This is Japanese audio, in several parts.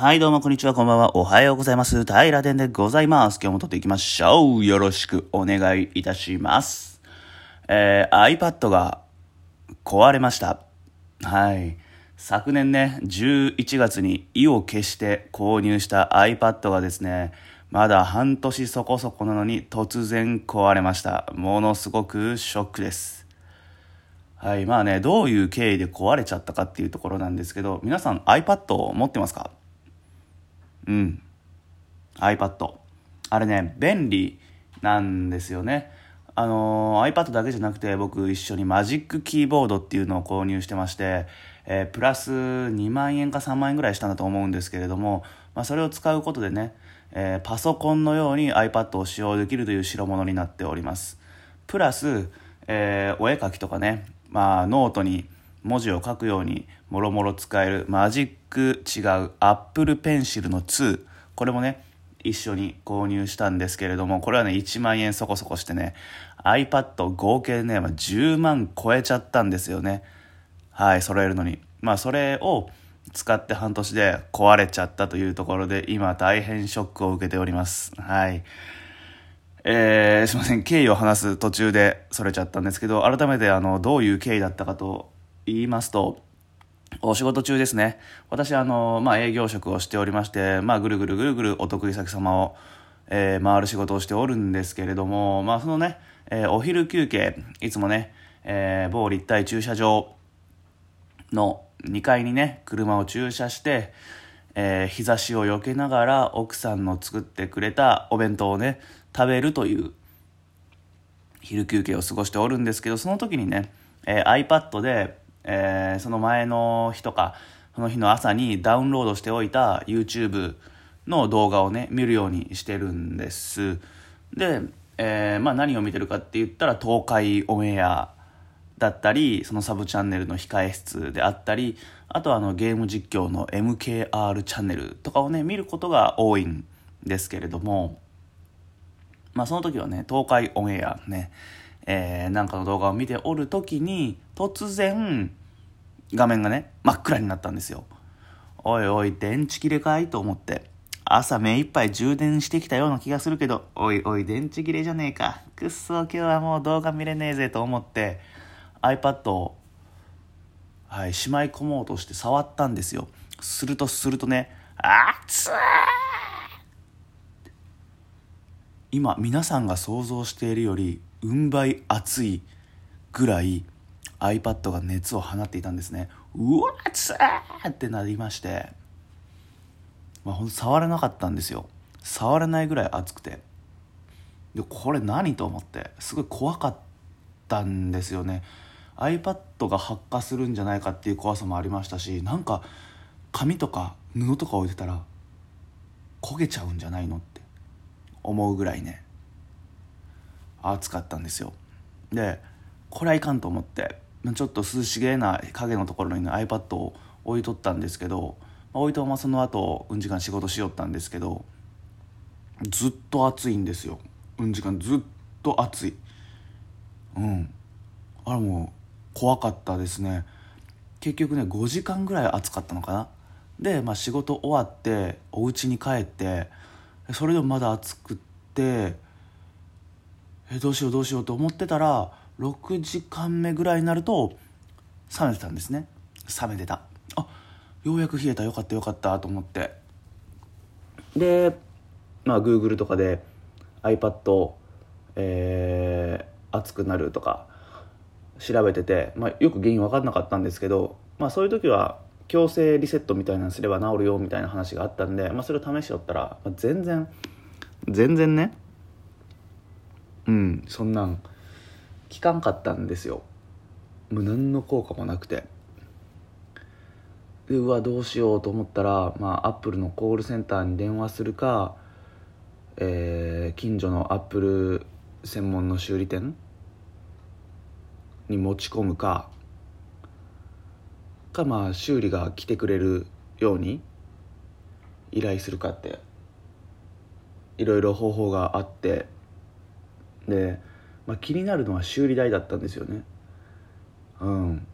はい、どうもこんにちは、こんばんは。おはようございます。平田でございます。今日も撮っていきましょう。よろしくお願いいたします。えー、iPad が壊れました。はい。昨年ね、11月に意を決して購入した iPad がですね、まだ半年そこそこなのに突然壊れました。ものすごくショックです。はい。まあね、どういう経緯で壊れちゃったかっていうところなんですけど、皆さん iPad を持ってますか？うん。iPad。あれね、便利なんですよね。あの iPad だけじゃなくて僕一緒に Magic Keyboard っていうのを購入してまして、えープラス2万円か3万円ぐらいしたんだと思うんですけれども、まあ、それを使うことでね、えーパソコンのように iPad を使用できるという代物になっております。プラス、えーお絵描きとかね、まあ、ノートに文字を書くようにもろもろ使えるマジック違う Apple Pencil の2これもね一緒に購入したんですけれどもこれはね1万円そこそこしてね iPad 合計ね、まあ、10万超えちゃったんですよね。はい揃えるのに。まあそれを使って半年で壊れちゃったというところで今大変ショックを受けております。はい。えー、すいません。経緯を話す途中でそれちゃったんですけど改めてあのどういう経緯だったかと言いますとお仕事中ですね。私あの、まあ、営業職をしておりまして、まあ、ぐるぐるぐるぐるお得意先様を、えー回る仕事をしておるんですけれども、まあ、そのね、えーお昼休憩いつもね、えー某立体駐車場の2階にね車を駐車して、えー日差しを避けながら奥さんの作ってくれたお弁当をね食べるという昼休憩を過ごしておるんですけどその時にね、えー iPad で、えーその前の日とかその日の朝にダウンロードしておいた YouTube の動画をね見るようにしてるんです。で、えーまあ、何を見てるかって言ったら東海オンエアだったりそのサブチャンネルの控え室であったりあとはあのゲーム実況の MKR チャンネルとかをね見ることが多いんですけれどもまあその時はね東海オンエアね、えーなんかの動画を見ておる時に突然画面がね真っ暗になったんですよ。おいおい電池切れかい？と思って。朝目いっぱい充電してきたような気がするけどおいおい電池切れじゃねえか。くっそ今日はもう動画見れねえぜと思って iPad をはい、しまい込もうとして触ったんですよ。するとするとね熱い！今皆さんが想像しているよりうん倍熱いぐらい iPad が熱を放っていたんですね。うわ熱いってなりまして、まあ、ほんと触れなかったんですよ。触れないぐらい熱くて。でこれ何と思って。すごい怖かったんですよね。iPad が発火するんじゃないかっていう怖さもありましたしなんか紙とか布とか置いてたら焦げちゃうんじゃないのって思うぐらいね熱かったんですよ。でこれはいかんと思って。ちょっと涼しげな影のところに、ね、iPad を置いとったんですけど、まあ置いたままその後うん時間仕事しよったんですけどずっと暑いんですよ。うん時間ずっと暑い。うん。あれもう怖かったですね。結局ね5時間ぐらい暑かったのかな。で、まあ、仕事終わってお家に帰ってそれでもまだ暑くってえどうしようどうしようと思ってたら6時間目ぐらいになると冷めてたんですね。冷めてた。あようやく冷えた。よかったよかったと思って。でまあ Google とかで iPad えー熱くなるとか調べてて、まあ、よく原因分かんなかったんですけど、まあ、そういう時は強制リセットみたいなのすれば治るよみたいな話があったんで、まあ、それを試しよったら、まあ、全然全然ねうんそんなん効かんかったんですよ。もう何の効果もなくて。でうわどうしようと思ったら、まあ、アップルのコールセンターに電話するか、えー近所のアップル専門の修理店に持ち込むかかまあ修理が来てくれるように依頼するかっていろいろ方法があってで、まあ、気になるのは修理代だったんですよね。うん。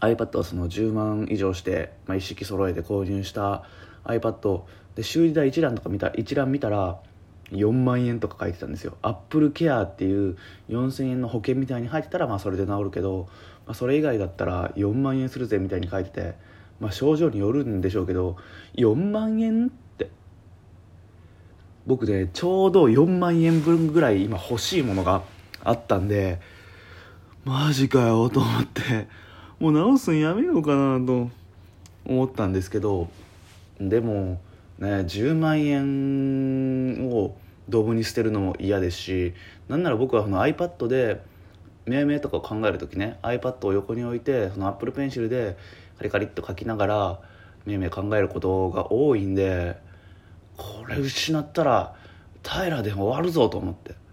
iPad はその10万以上して、まあ、一式揃えて購入した iPad で修理代一覧とか見た一覧見たら4万円とか書いてたんですよ。Apple Care っていう4000円の保険みたいに入ってたらまあそれで治るけど、まあ、それ以外だったら4万円するぜみたいに書いてて、まあ、症状によるんでしょうけど4万円って僕ねちょうど4万円分ぐらい今欲しいものがあってあったんでマジかよと思ってもう直すんやめようかなと思ったんですけどでもね10万円をドブに捨てるのも嫌ですしなんなら僕はその iPad で命名とかを考える時ね iPad を横に置いてその Apple Pencil でカリカリっと書きながら命名考えることが多いんでこれ失ったら平で終わるぞと思って。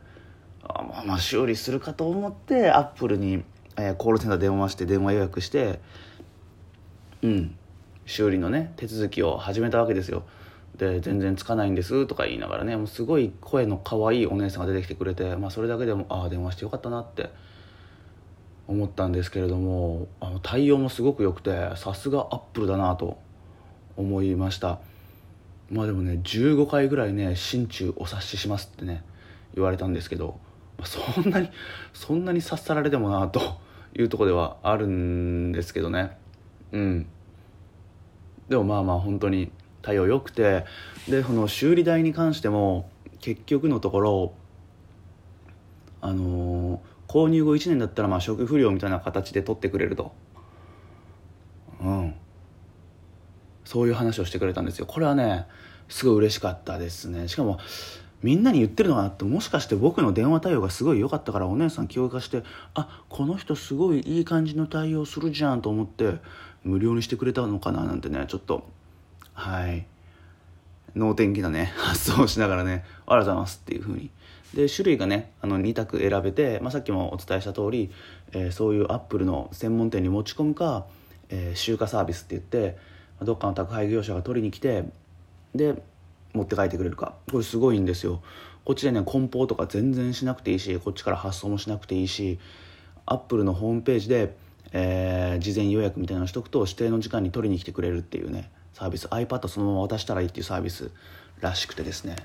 まあまあ修理するかと思ってアップルに、えーコールセンター電話して電話予約してうん。修理のね手続きを始めたわけですよ。で全然つかないんですとか言いながらねもうすごい声の可愛いお姉さんが出てきてくれて、まあ、それだけでもああ電話してよかったなって思ったんですけれどもあの対応もすごく良くてさすがアップルだなと思いました。まあでもね15回ぐらいね心中お察ししますってね言われたんですけど、そんなにそんなに察さられてもなというとこではあるんですけどね。うん。でもまあまあ本当に対応良くてでその修理代に関しても結局のところあのー購入後1年だったらまあ食不良みたいな形で取ってくれると。うん。そういう話をしてくれたんですよ。これはねすごい嬉しかったですね。しかもみんなに言ってるのかなってもしかして僕の電話対応がすごい良かったからお姉さん気を貸してあこの人すごいいい感じの対応するじゃんと思って無料にしてくれたのかななんてねちょっとはい。能天気なね 発想をしながらねありがとうございますっていう風に。で種類がねあの2択選べて、まあ、さっきもお伝えした通り、えーそういうアップルの専門店に持ち込むか、えー集荷サービスって言ってどっかの宅配業者が取りに来てで持って帰ってくれるか。これすごいんですよ。こっちでね梱包とか全然しなくていいしこっちから発送もしなくていいしアップルのホームページで、えー事前予約みたいなのしとくと指定の時間に取りに来てくれるっていうねサービス。iPad そのまま渡したらいいっていうサービスらしくてですね。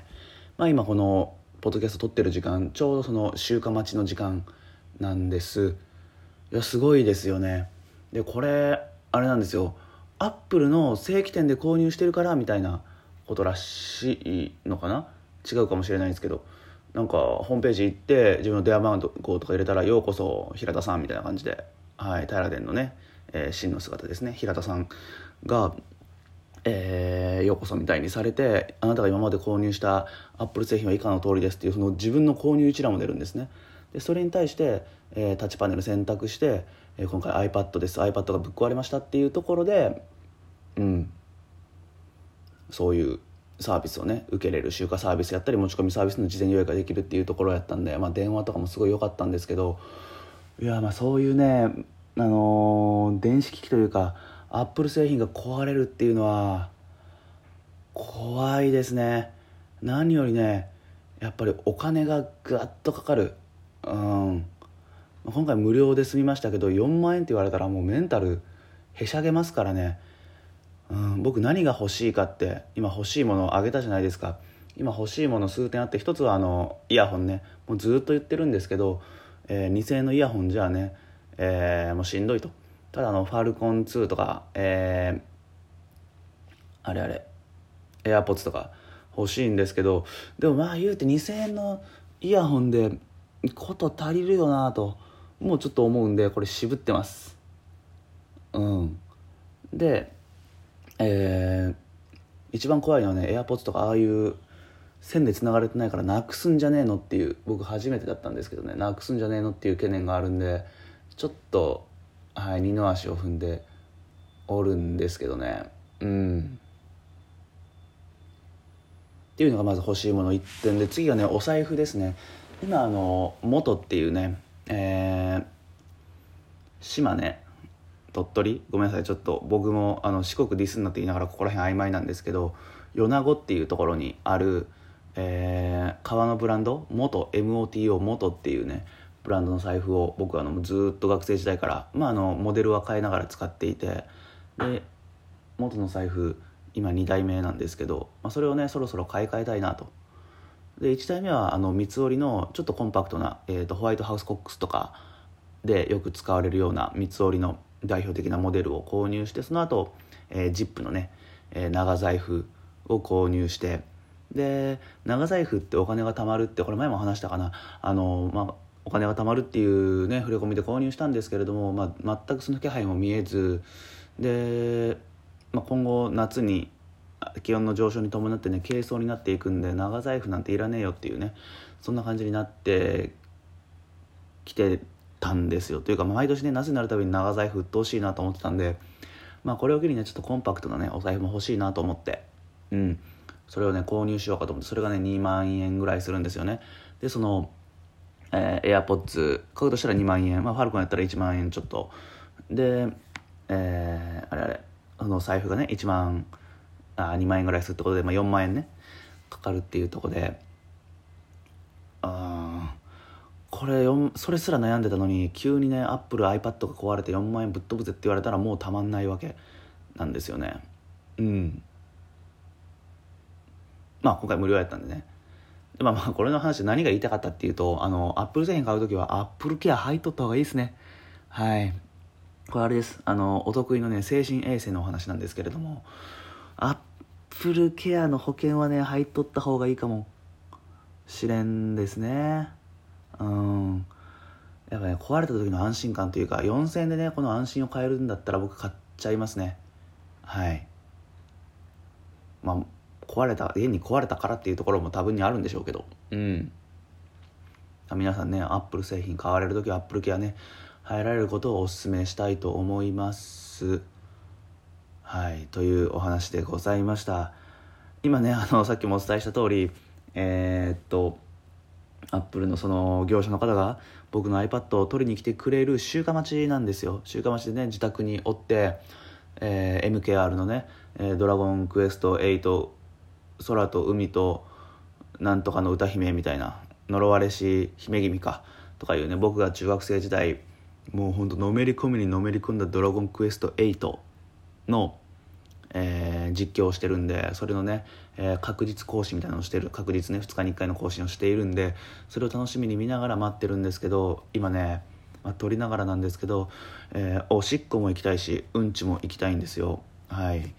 まあ今このポッドキャスト撮ってる時間ちょうどその集荷待ちの時間なんです。いやすごいですよね。でこれあれなんですよ。アップルの正規店で購入してるからみたいなことらしいのかな？違うかもしれないんですけど。なんかホームページ行って自分の電話番号とか入れたら「ようこそ平田さん」みたいな感じで、はい、平殿のね、えー真の姿ですね。平田さんがえーようこそみたいにされてあなたが今まで購入したアップル製品は以下の通りですっていうその自分の購入一覧も出るんですね。でそれに対して、えータッチパネル選択して、えー今回 iPad です。iPad がぶっ壊れましたっていうところでうん。そういうサービスをね受けれる集荷サービスやったり持ち込みサービスの事前予約ができるっていうところやったんで、まあ、電話とかもすごい良かったんですけどいやまあそういうね、あのー電子機器というかアップル製品が壊れるっていうのは怖いですね。何よりねやっぱりお金がぐわっとかかる。うん。今回無料で済みましたけど4万円って言われたらもうメンタルへしゃげますからね。うん、僕何が欲しいかって今欲しいものをあげたじゃないですか。今欲しいもの数点あって一つはあのイヤホンね。もうずっと言ってるんですけど、えー2000円のイヤホンじゃあね、えーもうしんどいと。ただあのファルコン2とか、えーあれあれエアポッツとか欲しいんですけどでもまあ言うて2000円のイヤホンでこと足りるよなともうちょっと思うんでこれ渋ってます。うん。でえー一番怖いのはね AirPods とかああいう線で繋がれてないからなくすんじゃねえのっていう僕初めてだったんですけどね。なくすんじゃねえのっていう懸念があるんでちょっと、はい、二の足を踏んでおるんですけどね。うん。っていうのがまず欲しいもの1点で次がねお財布ですね。今あの元っていうねえー島根鳥取？ごめんなさい。ちょっと僕もあの四国ディスになって言いながらここら辺曖昧なんですけど米子っていうところにある、えー革のブランド？元 MOTO 元っていうねブランドの財布を僕はあのずっと学生時代から、まあ、あのモデルは変えながら使っていてで元の財布今2代目なんですけど、まあ、それをねそろそろ買い替えたいなと。で1代目はあの三つ折りのちょっとコンパクトな、えーと、ホワイトハウスコックスとかでよく使われるような三つ折りの代表的なモデルを購入してその後、えー、ジップのね、えー、長財布を購入してで長財布ってお金が貯まるってこれ前も話したかな。あの、まあ、お金が貯まるっていうね触れ込みで購入したんですけれども、まあ、全くその気配も見えずで、まあ、今後夏に気温の上昇に伴ってね軽装になっていくんで長財布なんていらねえよっていうねそんな感じになってきてたんですよ。というか、毎年ね夏になるたびに長財布鬱陶しいなと思ってたんで、まあ、これを機にねちょっとコンパクトなねお財布も欲しいなと思ってうん。それをね購入しようかと思ってそれがね2万円ぐらいするんですよね。でその、えー、AirPods 買うとしたら2万円、まあ、ファルコンやったら1万円ちょっと。でえー、あれあれあの財布がね1万あ2万円ぐらいするってことで、まあ、4万円ねかかるっていうとこでああこれそれすら悩んでたのに急にねアップル iPad が壊れて4万円ぶっ飛ぶぜって言われたらもうたまんないわけなんですよね。うん。まあ今回無料やったんでね。でまあまあこれの話何が言いたかったっていうとあのアップル製品買う時はアップルケア入っとった方がいいですね。はい。これあれです。あのお得意のね精神衛生のお話なんですけれどもアップルケアの保険はね入っとった方がいいかもしれんですね。壊れた時の安心感というか4000円でねこの安心を買えるんだったら僕買っちゃいますね。はい。まあ壊れた家に壊れたからっていうところも多分にあるんでしょうけど。うん。皆さんねアップル製品買われる時はアップルケアね入られることをお勧めしたいと思います。はい。というお話でございました。今ねあのさっきもお伝えした通りえー、っとアップルのその業者の方が僕の iPad を取りに来てくれる集荷待ちなんですよ。集荷待ちでね自宅におって、えー、MKR のね「え、ドラゴンクエスト8空と海となんとかの歌姫」みたいな呪われし姫君かとかいうね僕が中学生時代もうほんとのめり込みにのめり込んだ「ドラゴンクエスト8」の、えー、実況をしてるんでそれのね、えー、確実更新みたいなのをしてる確実ね2日に1回の更新をしているんでそれを楽しみに見ながら待ってるんですけど今ね、まあ、撮りながらなんですけど、えー、おしっこも行きたいしうんちも行きたいんですよ。はい。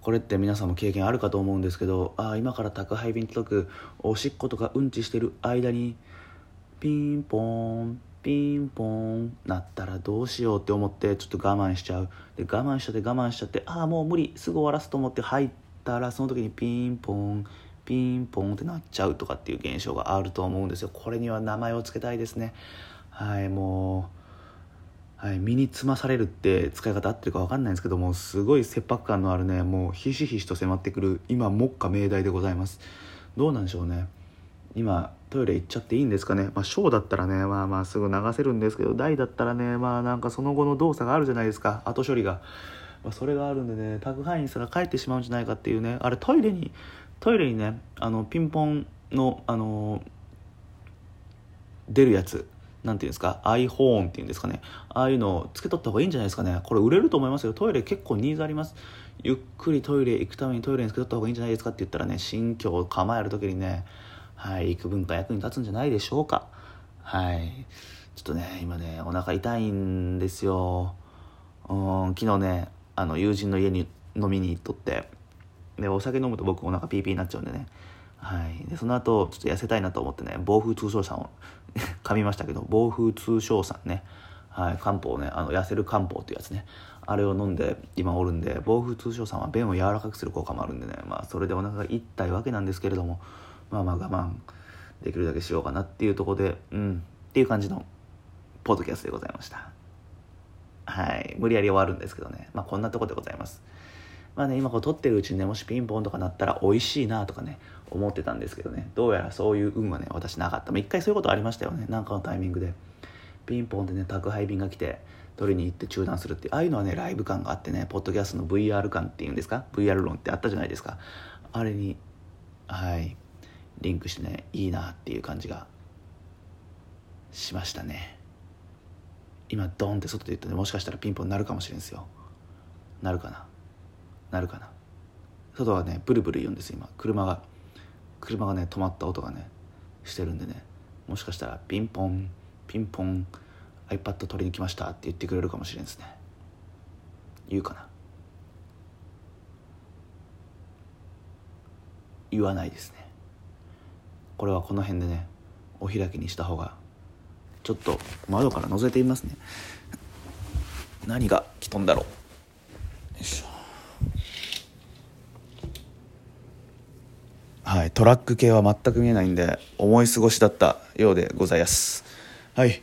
これって皆さんも経験あるかと思うんですけどあ今から宅配便届くおしっことかうんちしてる間にピンポンピンポンなったらどうしようって思ってちょっと我慢しちゃう。で我慢しちゃって我慢しちゃってああもう無理すぐ終わらすと思って入ってたらその時にピンポンピンポンってなっちゃうとかっていう現象があると思うんですよ。これには名前を付けたいですね。はいもう、はい、身につまされるって使い方合ってるか分かんないんですけどもすごい切迫感のあるねもうひしひしと迫ってくる今目下命題でございます。どうなんでしょうね。今トイレ行っちゃっていいんですかね。まあ小だったらねまあまあすぐ流せるんですけど大だったらねまあなんかその後の動作があるじゃないですか。後処理が、まあ、それがあるんでね宅配員すら帰ってしまうんじゃないかっていうねあれトイレにトイレにねあのピンポンのあの出るやつなんていうんですか iPhone っていうんですかねああいうのをつけとった方がいいんじゃないですかねこれ売れると思いますよトイレ結構ニーズありますゆっくりトイレ行くためにトイレにつけとった方がいいんじゃないですかって言ったらね新居を構える時にねはい、幾分か役に立つんじゃないでしょうか。はい。ちょっとね、今ね、お腹痛いんですよ。うん、昨日ね、あの、友人の家に飲みに行っとって、で、お酒飲むと僕お腹ピーピーになっちゃうんでね。はい。で、その後、ちょっと痩せたいなと思ってね、暴風通商さんを 噛みましたけど、暴風通商さんね。はい、漢方ね、あの、痩せる漢方っていうやつね。あれを飲んで今おるんで、暴風通商さんは便を柔らかくする効果もあるんでね、まあ、それでお腹が痛いわけなんですけれども、まあまあ我慢できるだけしようかなっていうとこでうんっていう感じのポッドキャストでございましたはい。無理やり終わるんですけどね。まあこんなとこでございます。まあね今こう撮ってるうちにねもしピンポンとかなったら美味しいなとかね思ってたんですけどね。どうやらそういう運はね私なかった。一回そういうことありましたよね。なんかのタイミングで。ピンポンでね宅配便が来て取りに行って中断するってああいうのはねライブ感があってねポッドキャストの VR 感っていうんですか？VR 論ってあったじゃないですか。あれにはいリンクしてねいいなっていう感じがしましたね。今ドンって外で言ったらもしかしたらピンポンなるかもしれんですよ。なるかな？なるかな？外はねブルブル言うんです今。車が車がね止まった音がねしてるんでね。もしかしたらピンポンピンポン iPad 取りに来ましたって言ってくれるかもしれんですね。言うかな？言わないですね。これはこの辺でねお開きにした方がちょっと窓から覗いてみますね。何が来とんだろう。よいしょ。はいトラック系は全く見えないんで思い過ごしだったようでございます。はい。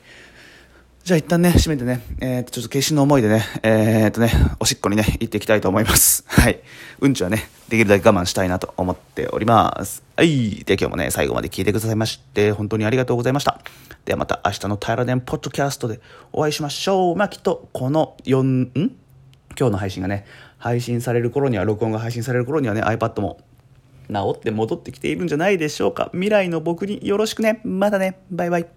じゃあ一旦ね、閉めてね、えー、と、ちょっと決心の思いでね、えー、とね、おしっこにね、行っていきたいと思います。はい。うんちはね、できるだけ我慢したいなと思っております。はい。で、今日もね、最後まで聞いてくださいまして、本当にありがとうございました。ではまた明日の平電ポッドキャストでお会いしましょう。まあ、きっと、この4、ん？今日の配信がね、配信される頃には、録音が配信される頃にはね、iPad も治って戻ってきているんじゃないでしょうか。未来の僕によろしくね。またね。バイバイ。